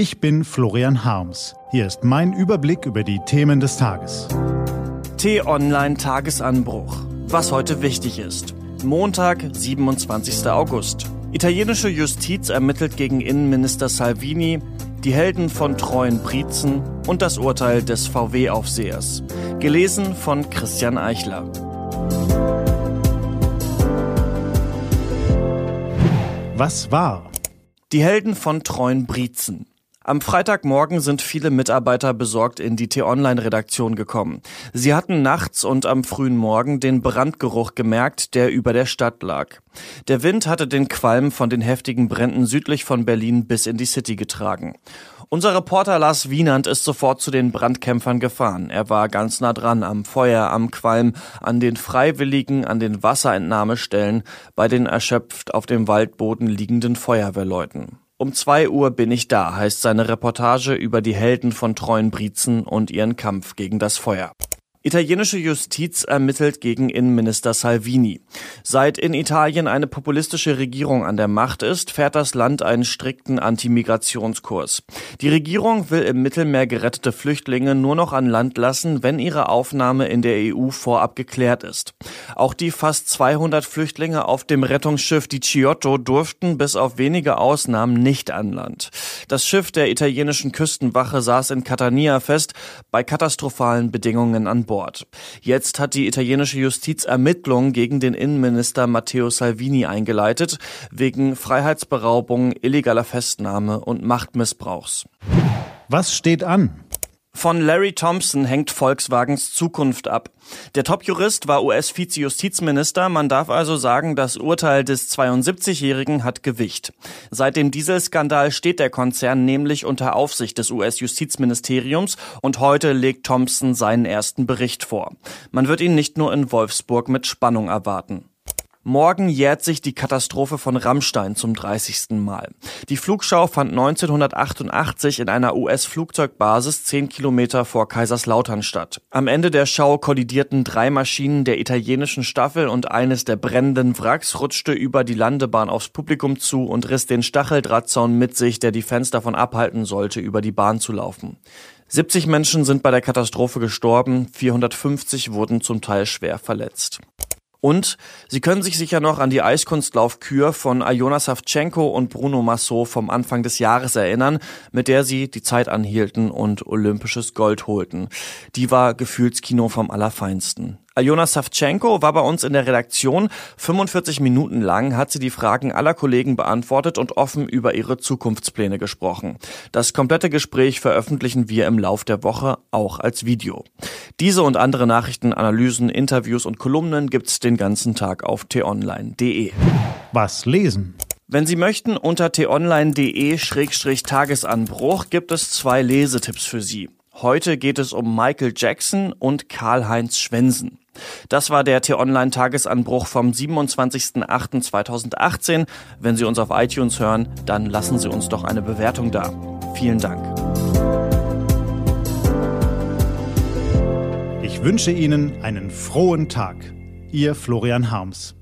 Ich bin Florian Harms. Hier ist mein Überblick über die Themen des Tages. T-Online Tagesanbruch. Was heute wichtig ist. Montag, 27. August. Italienische Justiz ermittelt gegen Innenminister Salvini, die Helden von treuen Briezen und das Urteil des VW-Aufsehers. Gelesen von Christian Eichler. Was war? Die Helden von treuen Briezen. Am Freitagmorgen sind viele Mitarbeiter besorgt in die T-Online-Redaktion gekommen. Sie hatten nachts und am frühen Morgen den Brandgeruch gemerkt, der über der Stadt lag. Der Wind hatte den Qualm von den heftigen Bränden südlich von Berlin bis in die City getragen. Unser Reporter Lars Wienand ist sofort zu den Brandkämpfern gefahren. Er war ganz nah dran am Feuer, am Qualm, an den Freiwilligen, an den Wasserentnahmestellen, bei den erschöpft auf dem Waldboden liegenden Feuerwehrleuten. Um zwei Uhr bin ich da, heißt seine Reportage über die Helden von treuen Briezen und ihren Kampf gegen das Feuer. Italienische Justiz ermittelt gegen Innenminister Salvini. Seit in Italien eine populistische Regierung an der Macht ist, fährt das Land einen strikten Antimigrationskurs. Die Regierung will im Mittelmeer gerettete Flüchtlinge nur noch an Land lassen, wenn ihre Aufnahme in der EU vorab geklärt ist. Auch die fast 200 Flüchtlinge auf dem Rettungsschiff Di Ciotto durften bis auf wenige Ausnahmen nicht an Land. Das Schiff der italienischen Küstenwache saß in Catania fest, bei katastrophalen Bedingungen an Bord. Jetzt hat die italienische Justiz Ermittlungen gegen den Innenminister Matteo Salvini eingeleitet, wegen Freiheitsberaubung, illegaler Festnahme und Machtmissbrauchs. Was steht an? Von Larry Thompson hängt Volkswagens Zukunft ab. Der Top-Jurist war US-Vize-Justizminister. Man darf also sagen, das Urteil des 72-Jährigen hat Gewicht. Seit dem Dieselskandal steht der Konzern nämlich unter Aufsicht des US-Justizministeriums und heute legt Thompson seinen ersten Bericht vor. Man wird ihn nicht nur in Wolfsburg mit Spannung erwarten. Morgen jährt sich die Katastrophe von Rammstein zum 30. Mal. Die Flugschau fand 1988 in einer US-Flugzeugbasis 10 Kilometer vor Kaiserslautern statt. Am Ende der Schau kollidierten drei Maschinen der italienischen Staffel und eines der brennenden Wracks rutschte über die Landebahn aufs Publikum zu und riss den Stacheldrahtzaun mit sich, der die Fans davon abhalten sollte, über die Bahn zu laufen. 70 Menschen sind bei der Katastrophe gestorben, 450 wurden zum Teil schwer verletzt. Und Sie können sich sicher noch an die Eiskunstlaufkür von Iona Savchenko und Bruno Massot vom Anfang des Jahres erinnern, mit der sie die Zeit anhielten und olympisches Gold holten. Die war Gefühlskino vom Allerfeinsten. Aljona Savchenko war bei uns in der Redaktion. 45 Minuten lang hat sie die Fragen aller Kollegen beantwortet und offen über ihre Zukunftspläne gesprochen. Das komplette Gespräch veröffentlichen wir im Lauf der Woche auch als Video. Diese und andere Nachrichten, Analysen, Interviews und Kolumnen gibt's den ganzen Tag auf t-online.de. Was lesen? Wenn Sie möchten, unter t-online.de-tagesanbruch gibt es zwei Lesetipps für Sie. Heute geht es um Michael Jackson und Karl-Heinz Schwensen. Das war der T-Online-Tagesanbruch vom 27.08.2018. Wenn Sie uns auf iTunes hören, dann lassen Sie uns doch eine Bewertung da. Vielen Dank. Ich wünsche Ihnen einen frohen Tag. Ihr Florian Harms.